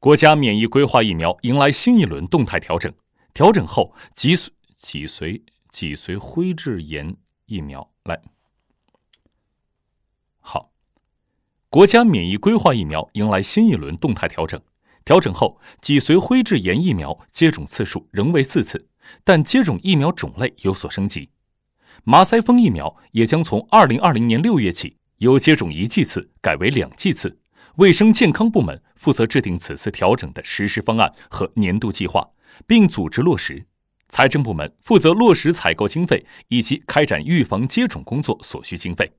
国家免疫规划疫苗迎来新一轮动态调整，调整后脊髓脊髓脊髓灰质炎疫苗来。好，国家免疫规划疫苗迎来新一轮动态调整，调整后脊髓灰质炎疫苗接种次数仍为四次，但接种疫苗种类有所升级。麻腮风疫苗也将从二零二零年六月起由接种一剂次改为两剂次。卫生健康部门负责制定此次调整的实施方案和年度计划，并组织落实；财政部门负责落实采购经费以及开展预防接种工作所需经费。